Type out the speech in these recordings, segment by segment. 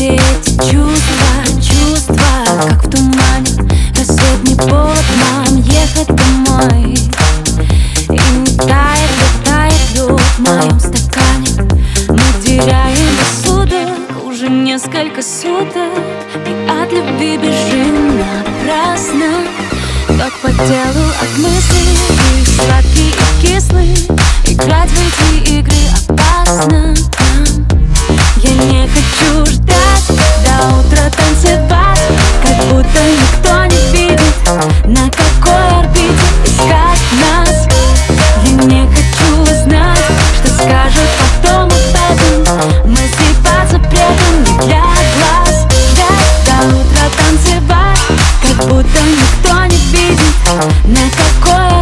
Чувства, чувства, как в тумане. Рассветный повод нам ехать И не тает, не тает лед в моем стакане. Мы теряем рассудок уже несколько суток. И от любви бежим напрасно. Как по телу от мыслей. Сладкий, и кислый Играть в эти игры такое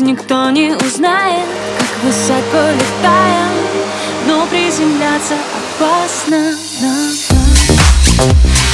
никто не узнает, как высоко летаем, но приземляться опасно. Но.